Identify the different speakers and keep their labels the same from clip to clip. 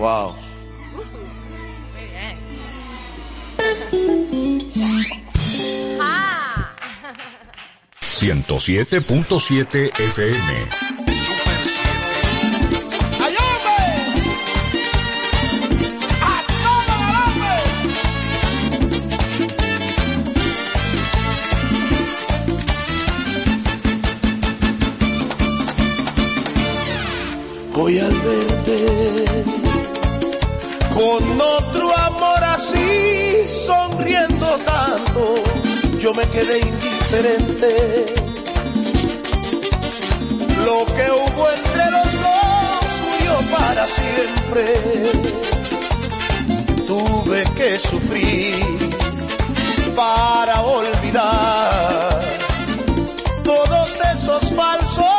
Speaker 1: Wow.
Speaker 2: Muy bien.
Speaker 3: 107.7 FM.
Speaker 4: quedé indiferente. Lo que hubo entre los dos murió para siempre. Tuve que sufrir para olvidar todos esos falsos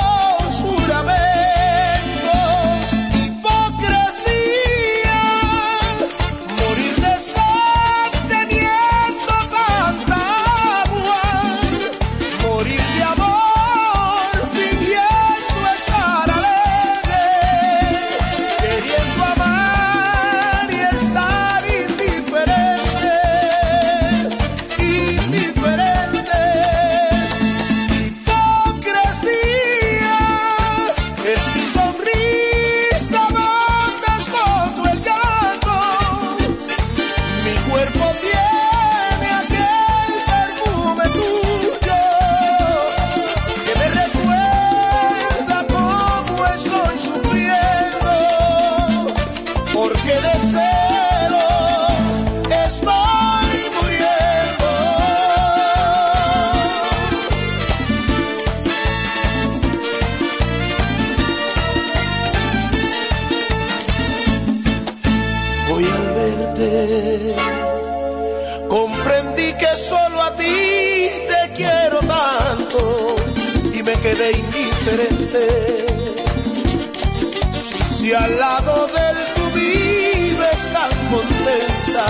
Speaker 4: Si al lado de tu tú vives tan contenta,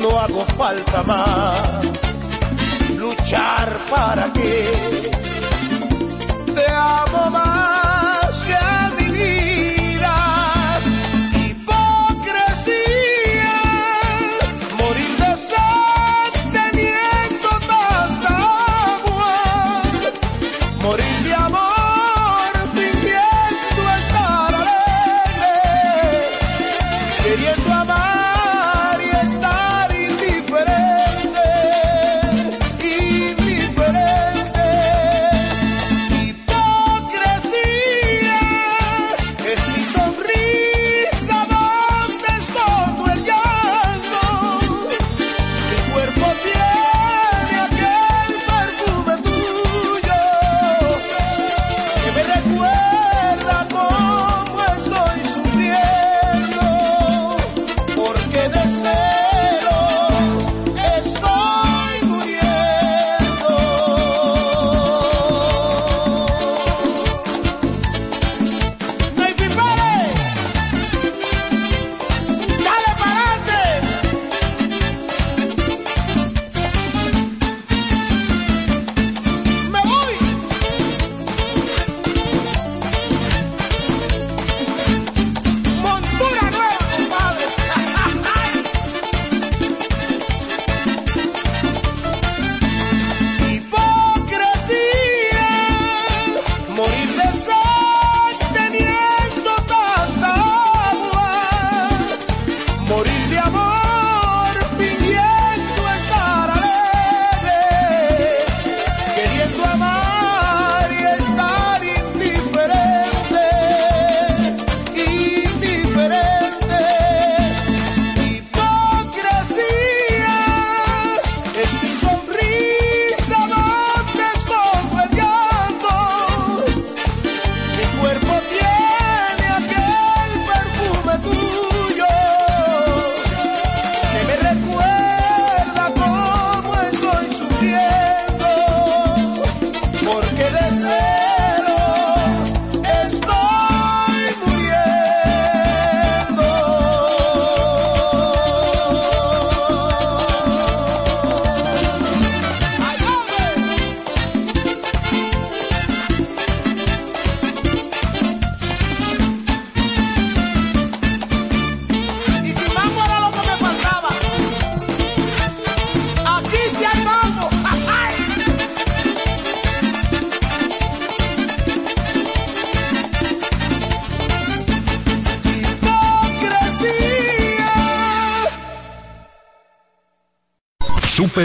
Speaker 4: no hago falta más luchar para que te amo más.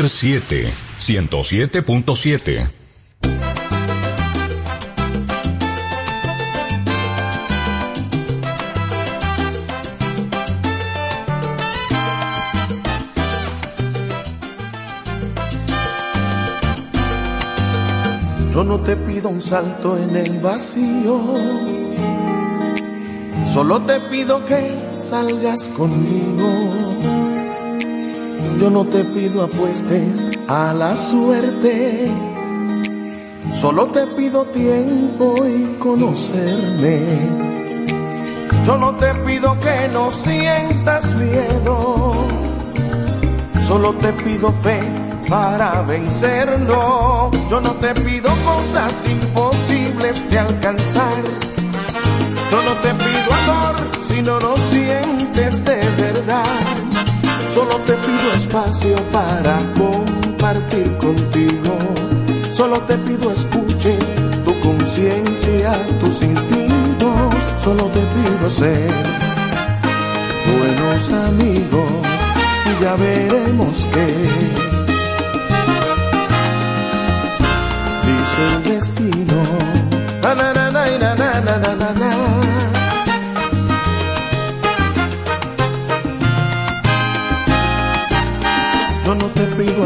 Speaker 5: Super 7, 107.7.
Speaker 6: Yo no te pido un salto en el vacío, solo te pido que salgas conmigo. Yo no te pido apuestes a la suerte, solo te pido tiempo y conocerme. Yo no te pido que no sientas miedo, solo te pido fe para vencerlo. Yo no te pido cosas imposibles de alcanzar. Yo no te pido amor si no lo sientes de verdad. Solo te pido espacio para compartir contigo. Solo te pido escuches tu conciencia, tus instintos. Solo te pido ser buenos amigos y ya veremos qué. dice el destino.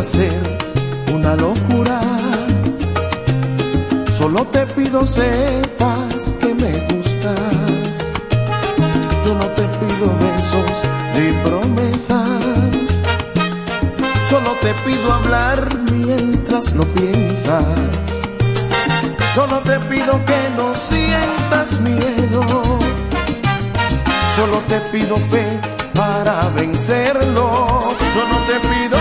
Speaker 6: Hacer una locura, solo te pido sepas que me gustas. Yo no te pido besos ni promesas, solo te pido hablar mientras lo piensas. Yo no te pido que no sientas miedo, solo te pido fe para vencerlo. Yo no te pido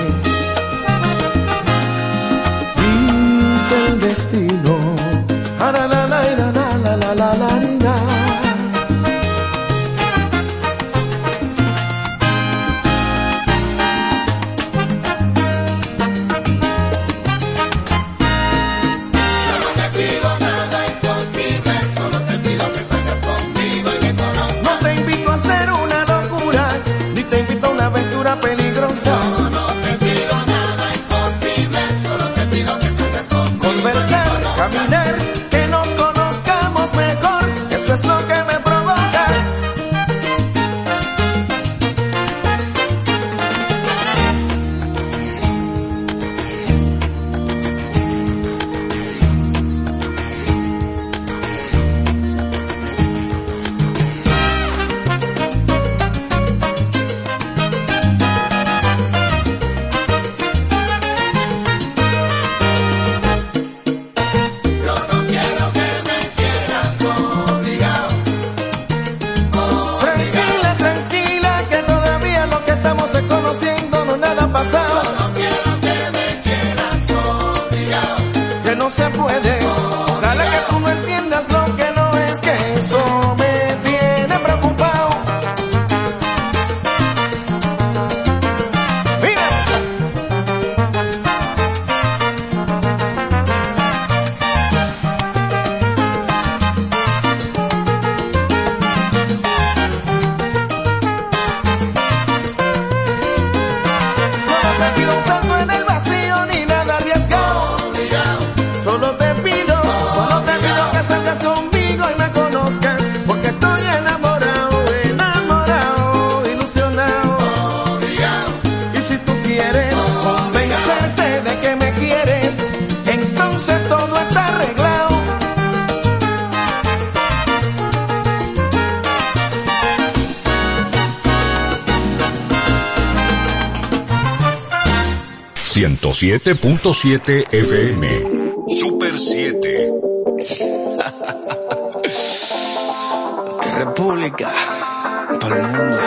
Speaker 6: destino.
Speaker 5: .7 FM. Super 7.
Speaker 7: República para el mundo.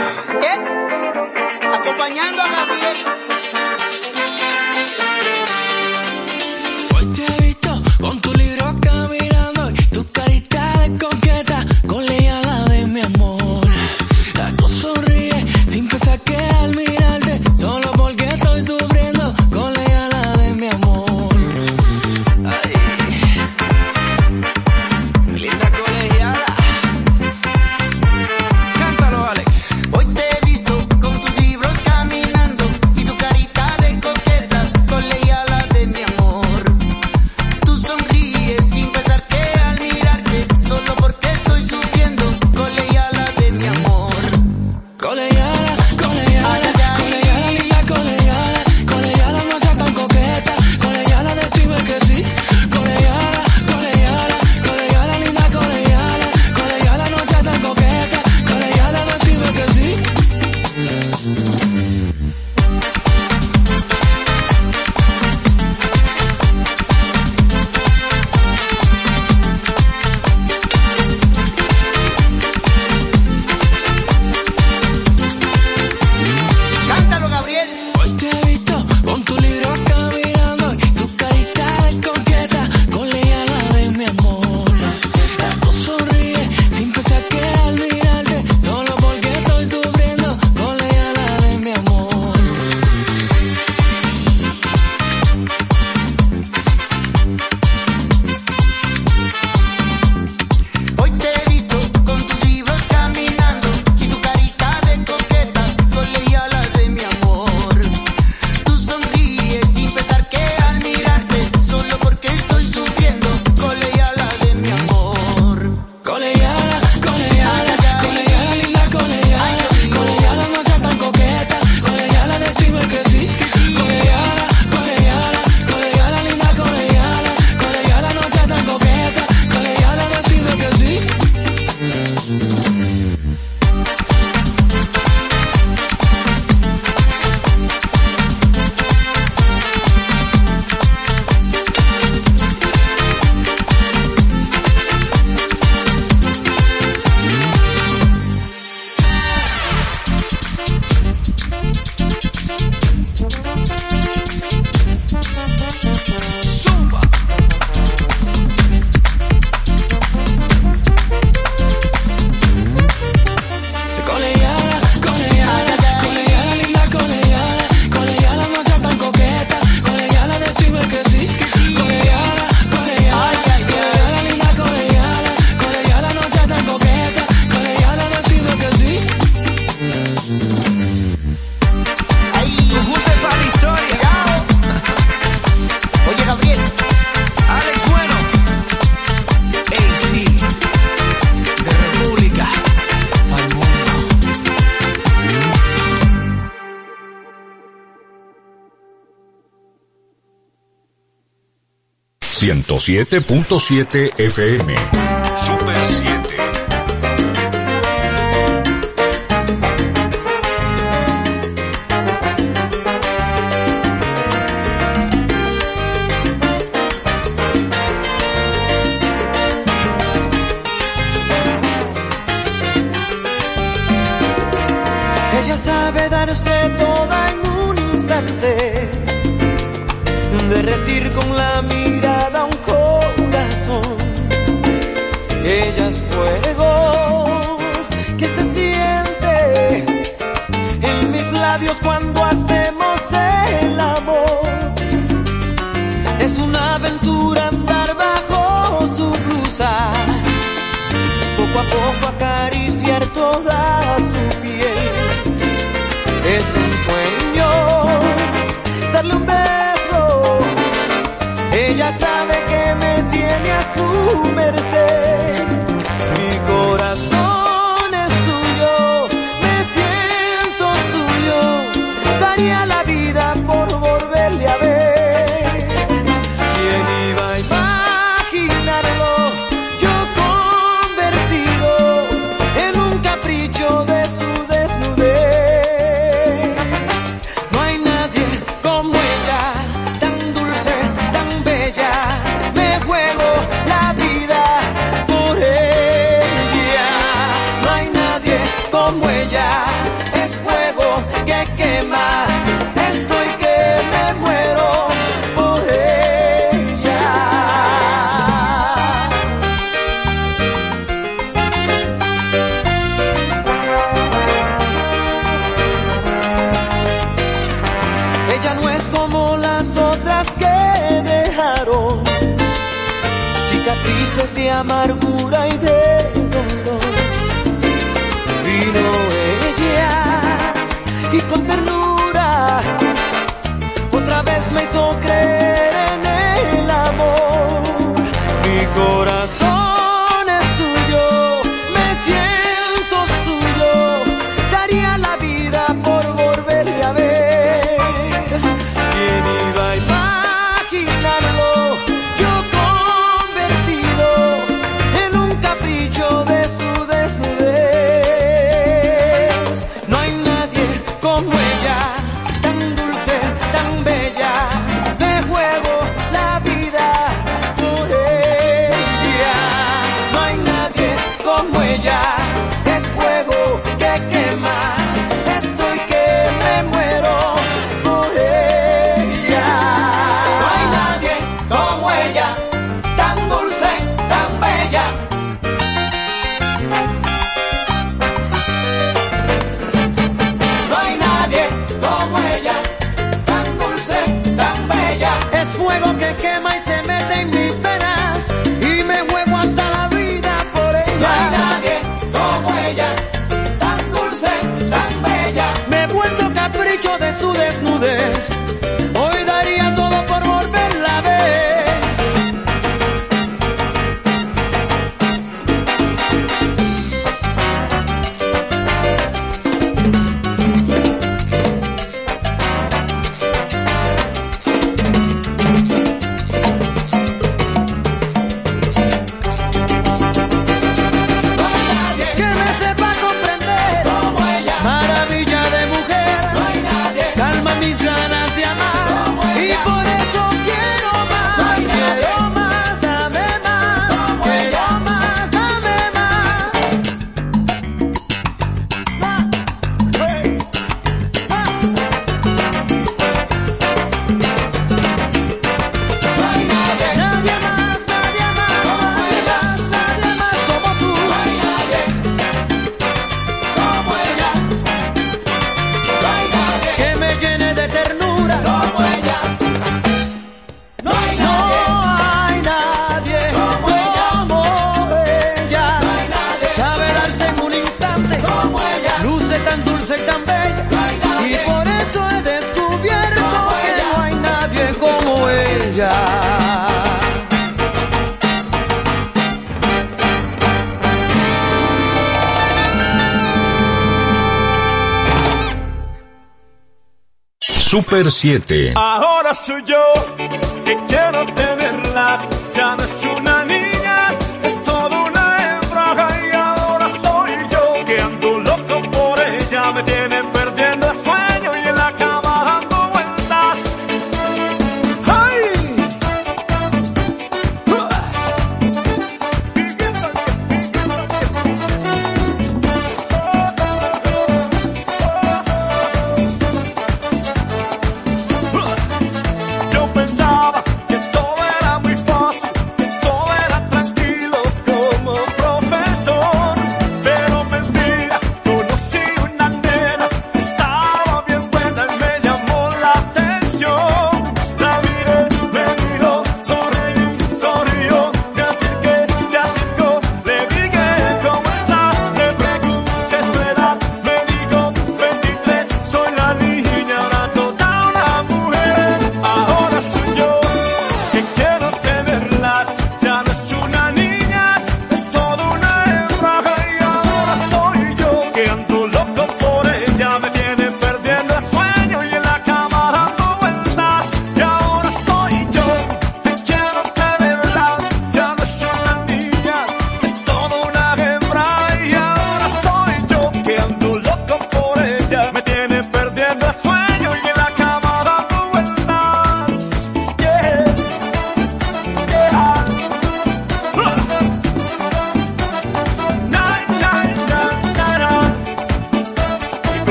Speaker 5: 107.7 FM. Super 7.
Speaker 8: Ella sabe darse toda en un instante derretir con la mirada un ella es fuego que se siente en mis labios cuando hacemos el amor. Es una aventura andar bajo su blusa, poco a poco acariciar toda su piel. Es merecer.
Speaker 5: Super 7.
Speaker 9: Ahora soy yo que quiero tenerla.
Speaker 10: Ya no es una niña, es todo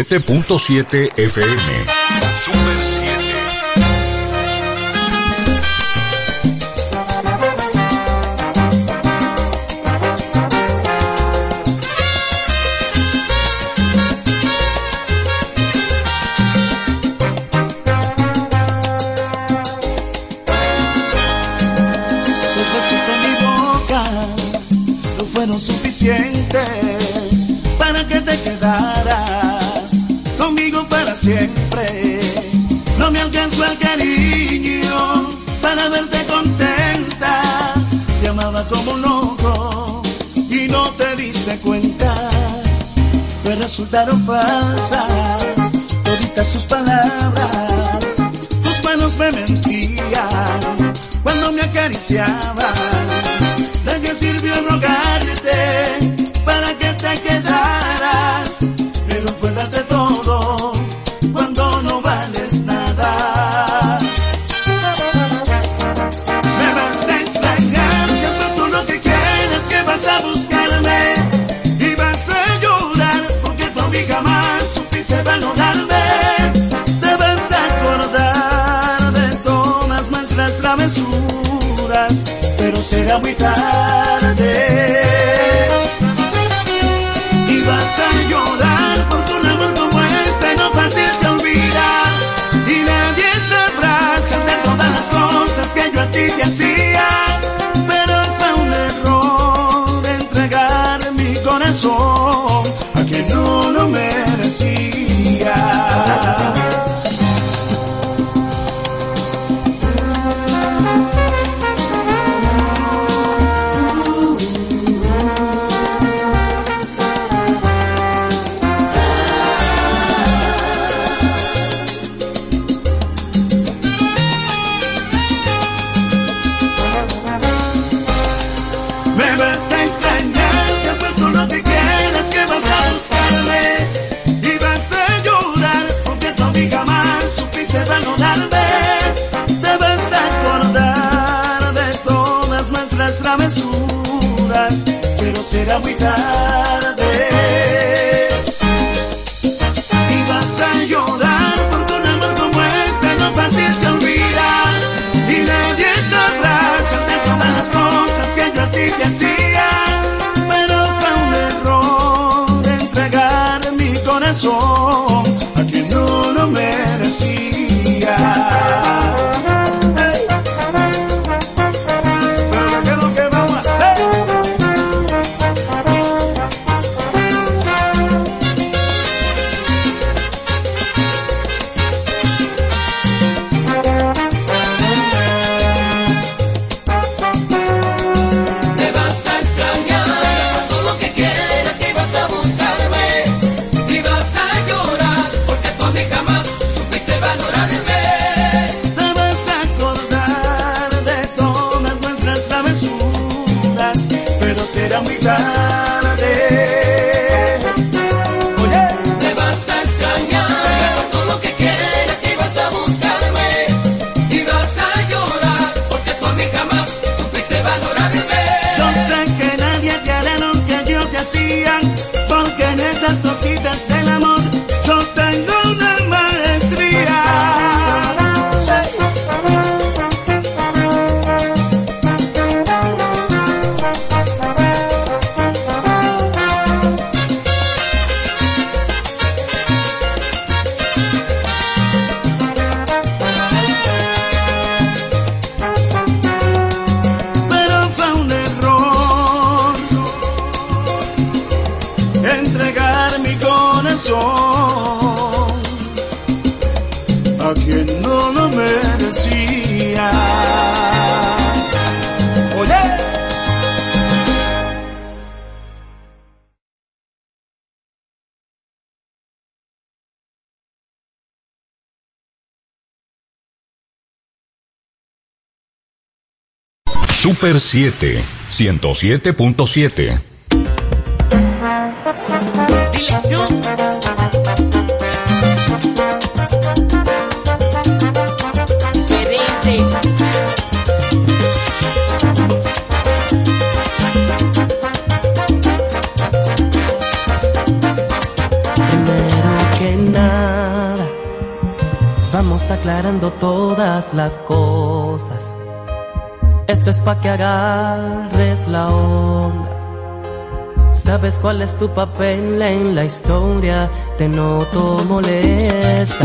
Speaker 5: 107.7 FM. Super 7.
Speaker 11: resultaron falsas toditas sus palabras. Tus manos me mentían cuando me acariciabas. la mitad. Super Siete, ciento
Speaker 5: siete 7, 107.7.
Speaker 8: Dile
Speaker 12: aclarando todas las cosas. Esto es pa' que agarres la onda. Sabes cuál es tu papel en la historia, te noto molesta.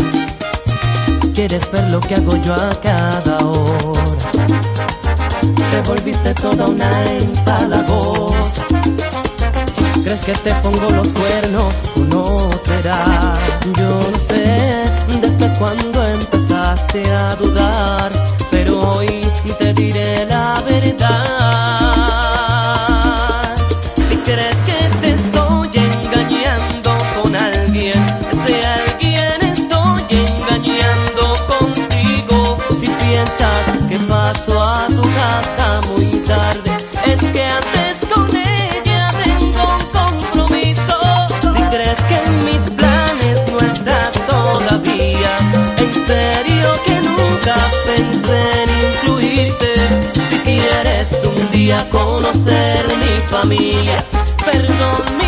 Speaker 12: Quieres ver lo que hago yo a cada hora. Te volviste toda una empalagosa. ¿Crees que te pongo los cuernos con otra? Yo no sé desde cuándo empezaste a dudar, pero hoy y te diré la verdad. Si crees que te estoy engañando con alguien, ese alguien estoy engañando contigo. Si piensas que paso a tu casa, a conocer mi familia. Perdón, mi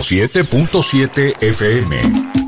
Speaker 5: 107.7 FM.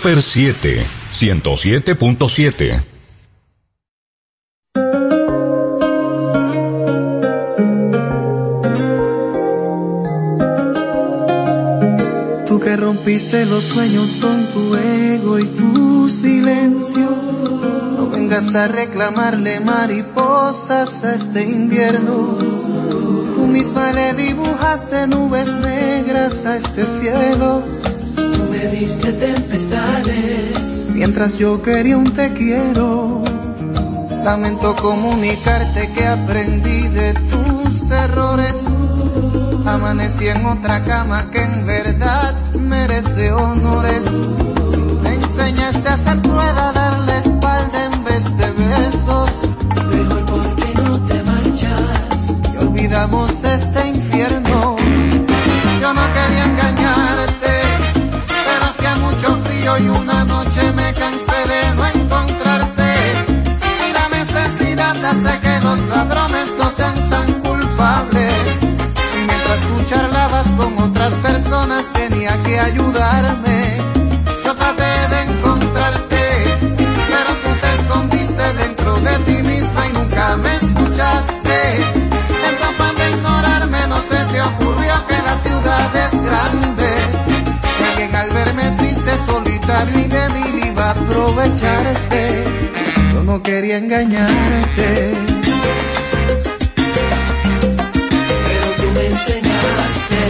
Speaker 5: Super 7, 107.7.
Speaker 13: Tú que rompiste los sueños con tu ego y tu silencio, no vengas a reclamarle mariposas a este invierno Tú misma le dibujaste nubes negras a este cielo hiciste tempestades. Mientras yo quería un te quiero, lamento comunicarte que aprendí de tus errores. Amanecí en otra cama que en verdad merece honores. Me enseñaste a ser cruel, a darle espalda en vez de besos.
Speaker 8: Mejor porque no te marchas.
Speaker 13: Y olvidamos este infierno. Yo no quería engañar. De no encontrarte. Y la necesidad hace que los ladrones no sean tan culpables. Y mientras tú charlabas con otras personas tenía que ayudarme. Yo traté de encontrarte, pero tú te escondiste dentro de ti misma y nunca me escuchaste. En tu afán de ignorarme no se te ocurrió que la ciudad es grande. Aprovecharse. Yo no quería engañarte.
Speaker 8: Pero tú me enseñaste.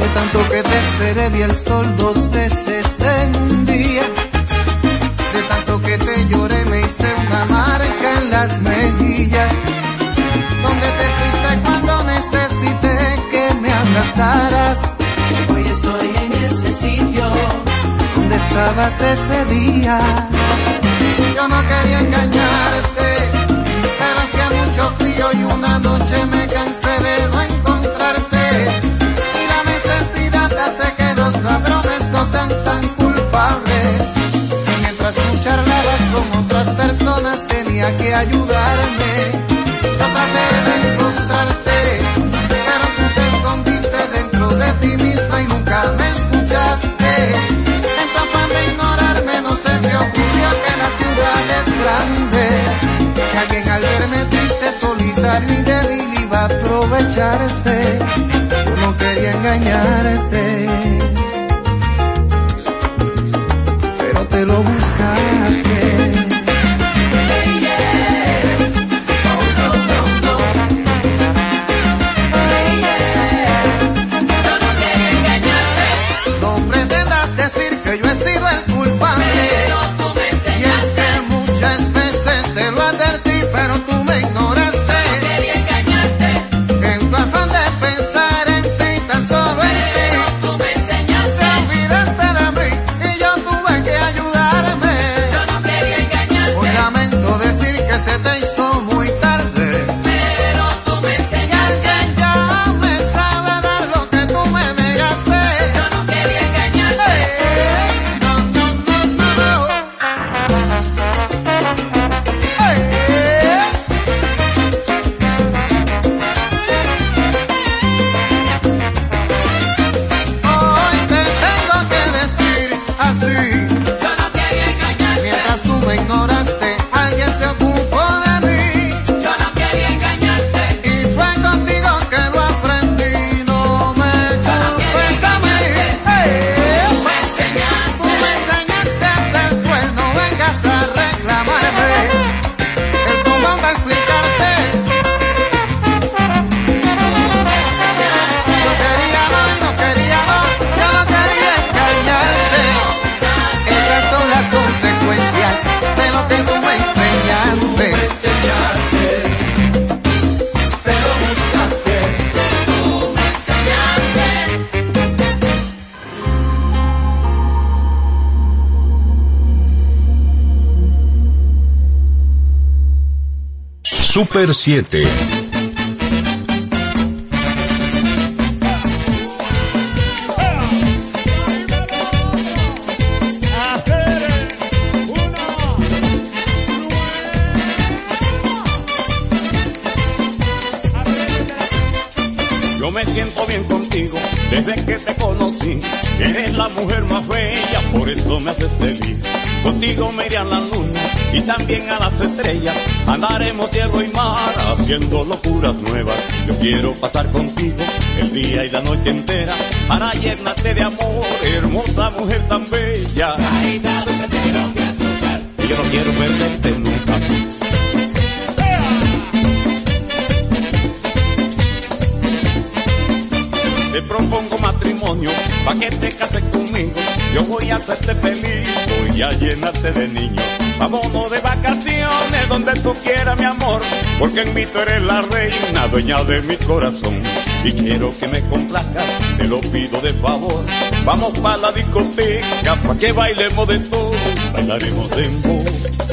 Speaker 13: De tanto que te esperé vi el sol dos veces en un día. De tanto que te lloré me hice una marca en las mejillas. Donde te fuiste cuando necesité que me abrazaras.
Speaker 8: Hoy estoy en ese sitio.
Speaker 13: ¿Dónde estabas ese día? Yo no quería engañarte, pero hacía mucho frío y una noche me cansé de no encontrarte. Y la necesidad hace que los ladrones no sean tan culpables. Y mientras tú charlabas con otras personas tenía que ayudarme. Yo traté de encontrarte, pero tú te escondiste dentro de ti misma y nunca me escuchaste. Ocurrió que la ciudad es grande. Que alguien al verme triste, solitario y débil iba a aprovecharse. Yo no quería engañarte.
Speaker 5: Super 7.
Speaker 10: Haciendo locuras nuevas. Yo quiero pasar contigo el día y la noche entera para llenarte de amor, hermosa mujer tan bella. Y yo no quiero perderte nunca. Te propongo matrimonio pa' que te cases conmigo. Yo voy a hacerte feliz, voy a llenarte de niños. Vámonos de vacaciones donde tú quieras, mi amor porque en mí tú eres la reina, dueña de mi corazón. Y quiero que me complazcas, te lo pido de favor. Vamos pa' la discoteca, pa' que bailemos de todo. Bailaremos dembow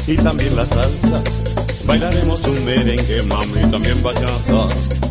Speaker 10: y también la salsa. Bailaremos un merengue, mami, también bachata.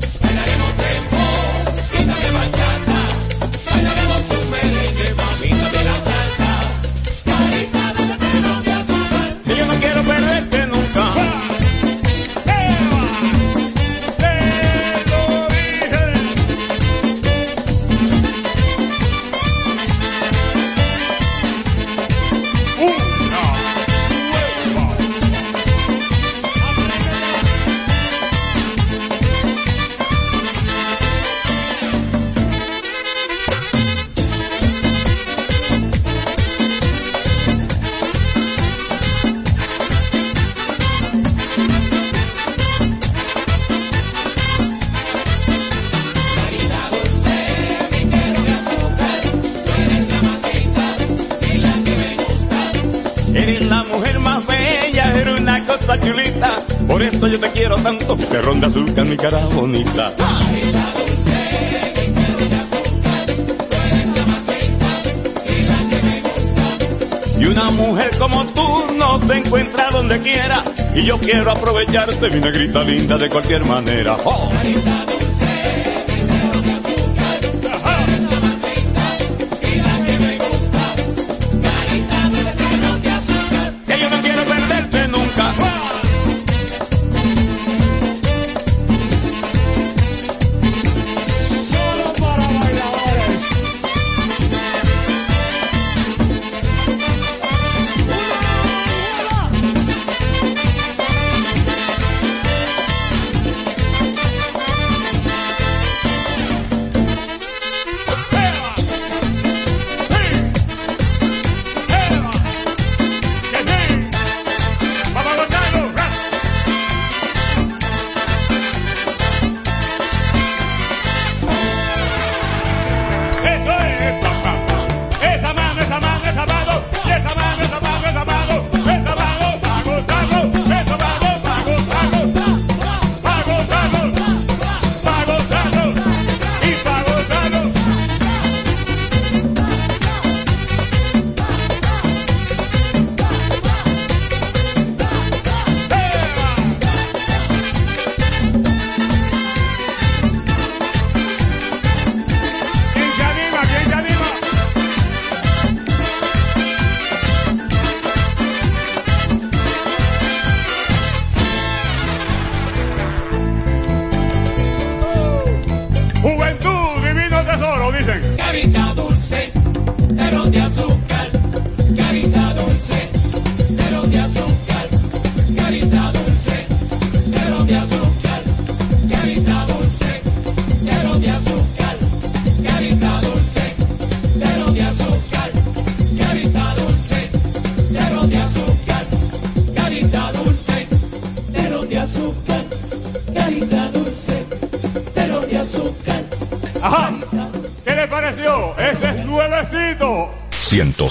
Speaker 14: de
Speaker 10: mi linda de cualquier manera. ¡Oh!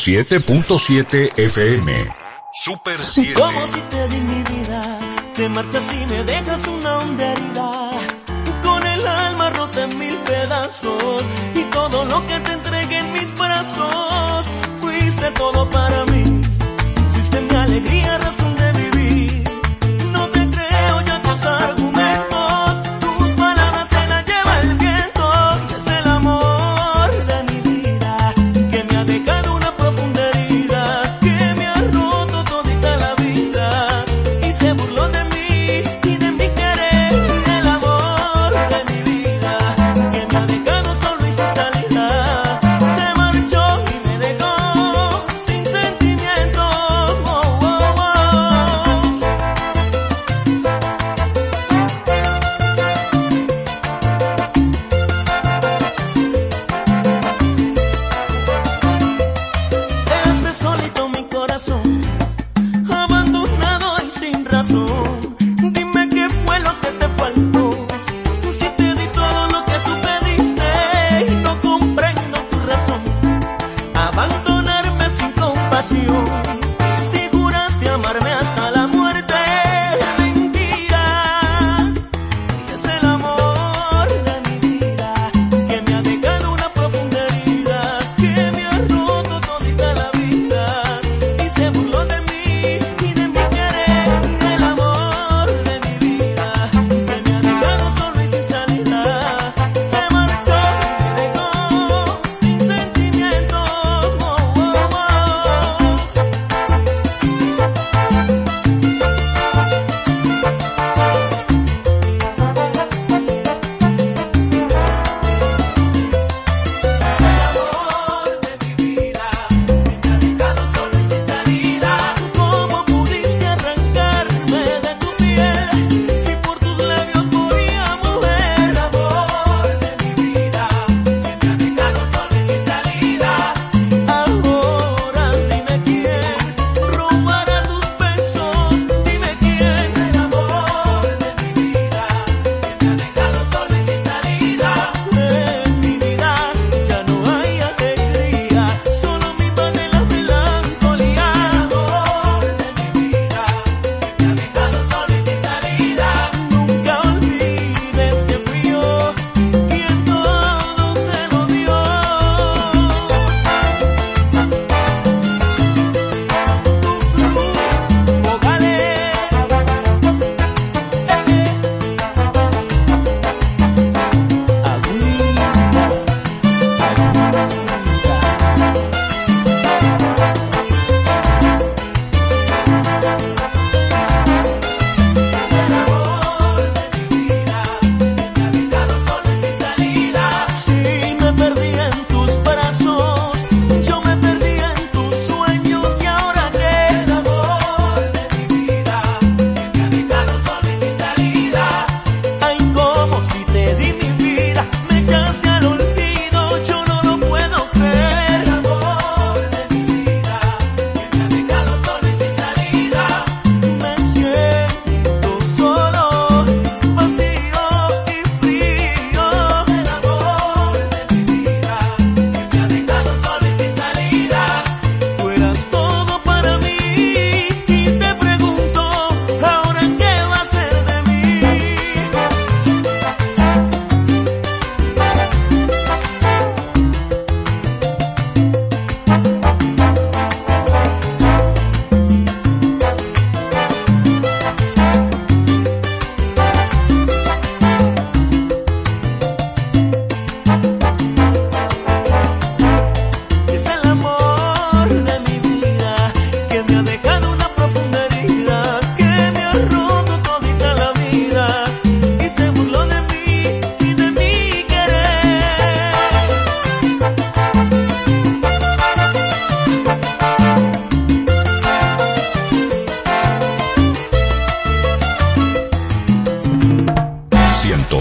Speaker 3: 107.7 FM. Super 7.
Speaker 8: Como si te di mi vida, te marchas y me dejas una honda herida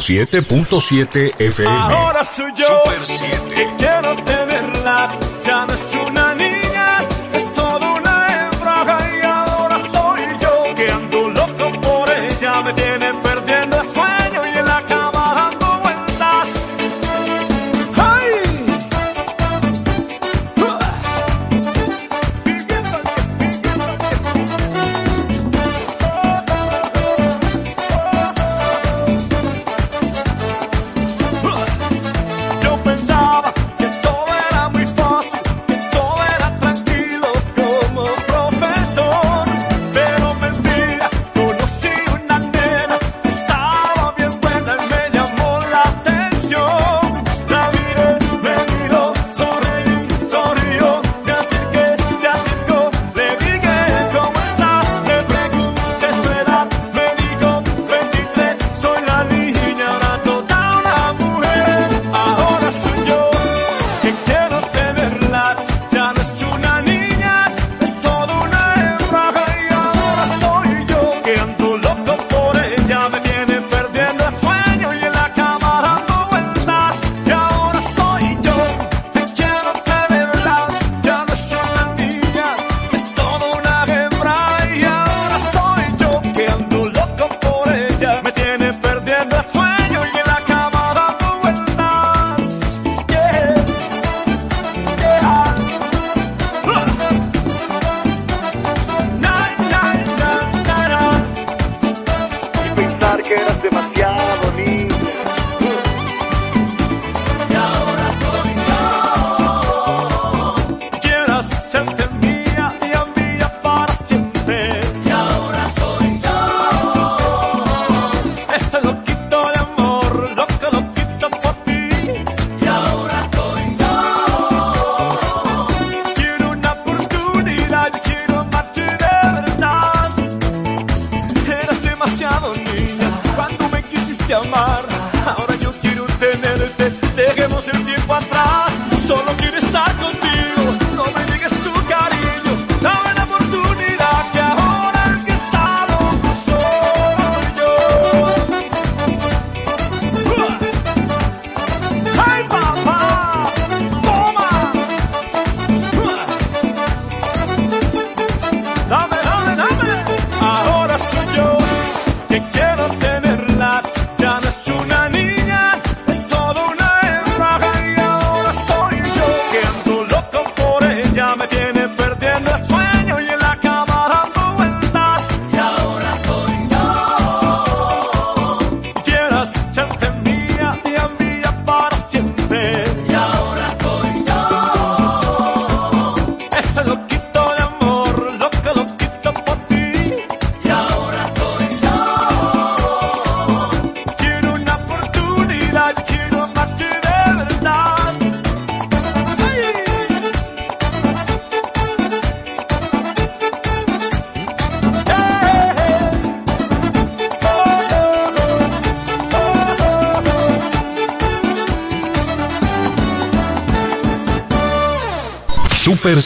Speaker 6: 107.7 FM.
Speaker 10: Ahora soy yo Super 7. que quiero tenerla. Ya no es una niña, es todo una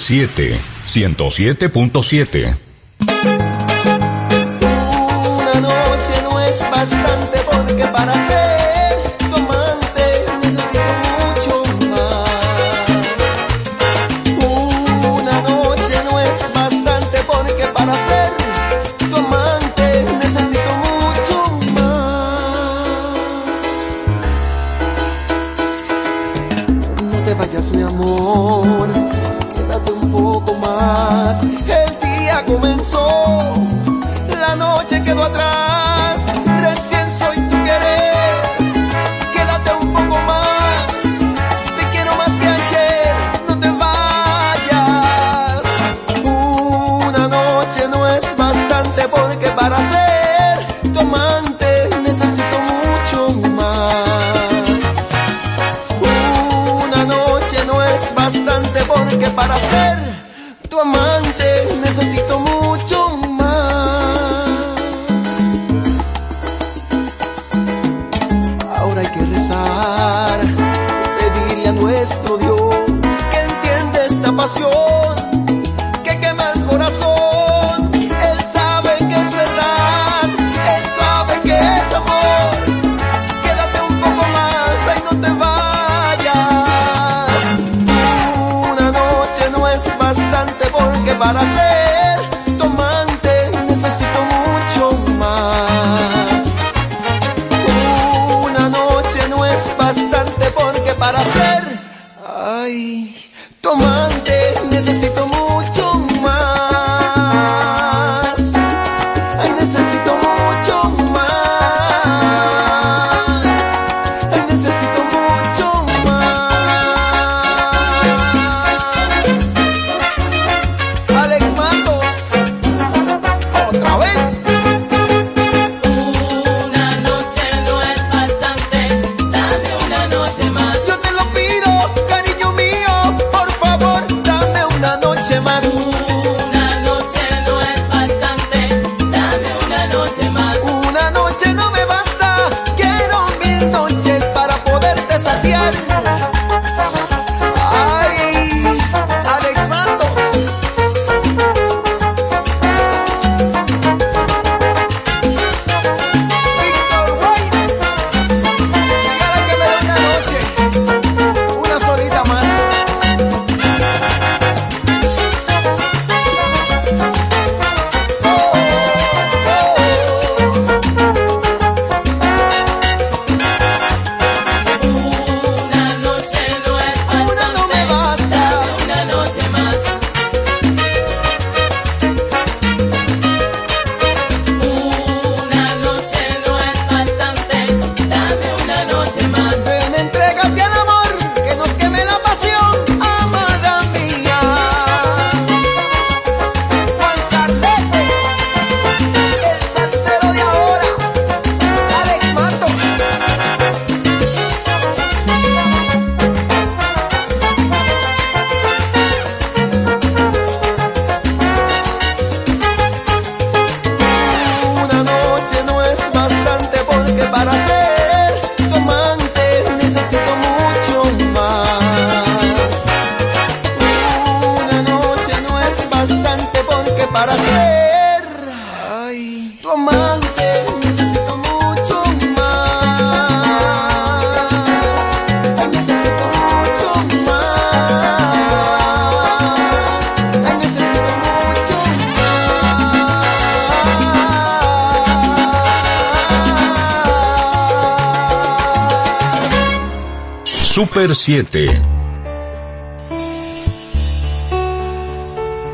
Speaker 6: 7, 107.7.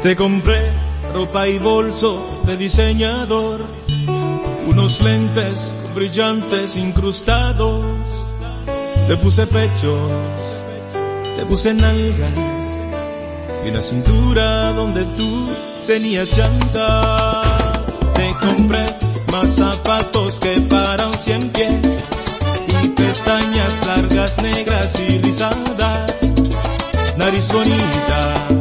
Speaker 15: Te
Speaker 16: compré ropa y bolso de diseñador, unos lentes con brillantes incrustados. Te puse pechos, te puse nalgas y una cintura donde tú tenías llantas. Te compré más zapatos que para un cien pies negras y rizadas, nariz bonita.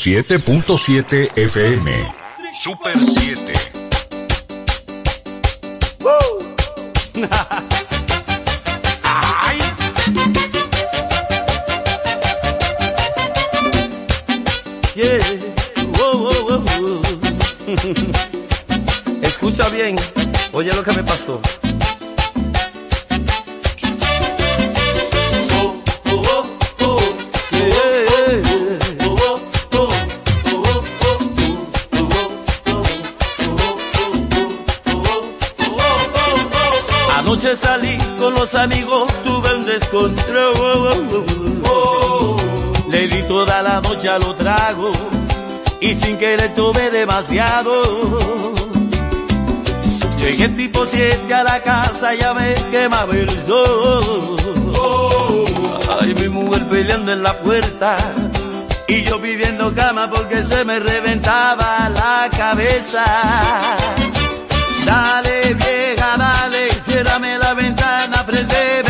Speaker 3: 107.7 FM. Super 7.
Speaker 11: Los amigos, tuve un descontrol. Le di toda la noche a lo trago y sin querer tuve demasiado. Llegué tipo 7 a la casa, ya me quemaba el sol. Ay, mi mujer peleando en la puerta y yo pidiendo cama porque se me reventaba la cabeza. Dale, vieja, dale, ciérrame la ventana, prendeme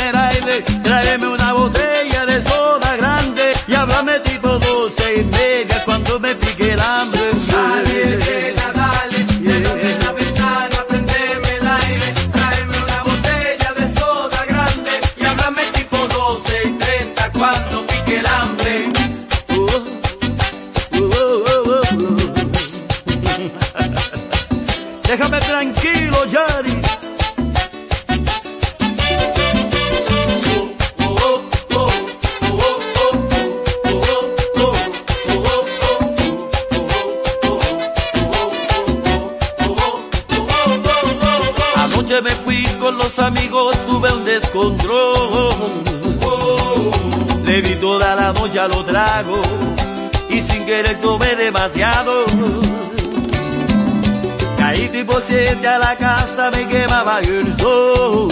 Speaker 11: Siete a la casa, me quemaba el sol.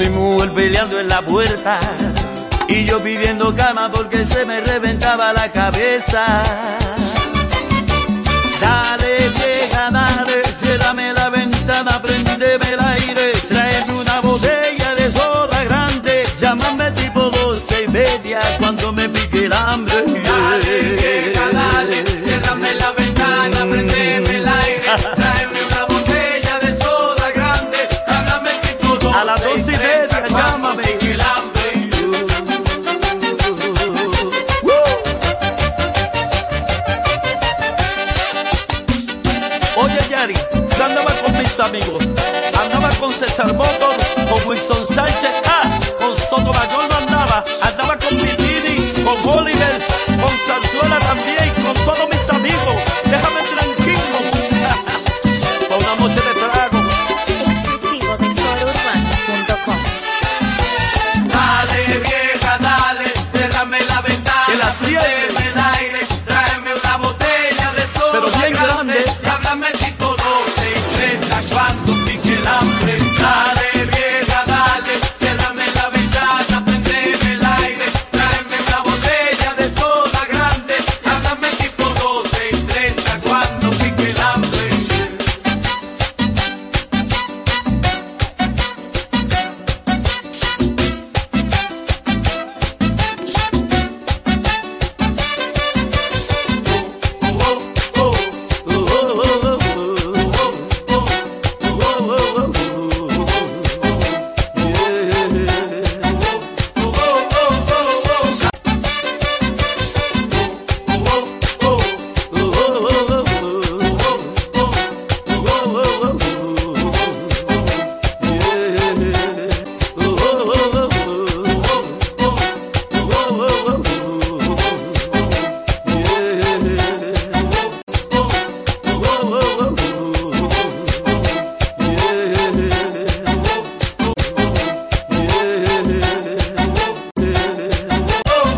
Speaker 11: Mi mujer peleando en la puerta y yo pidiendo cama porque se me reventaba la cabeza. Dale, vieja, dale, ciérrame la ventana, prendeme el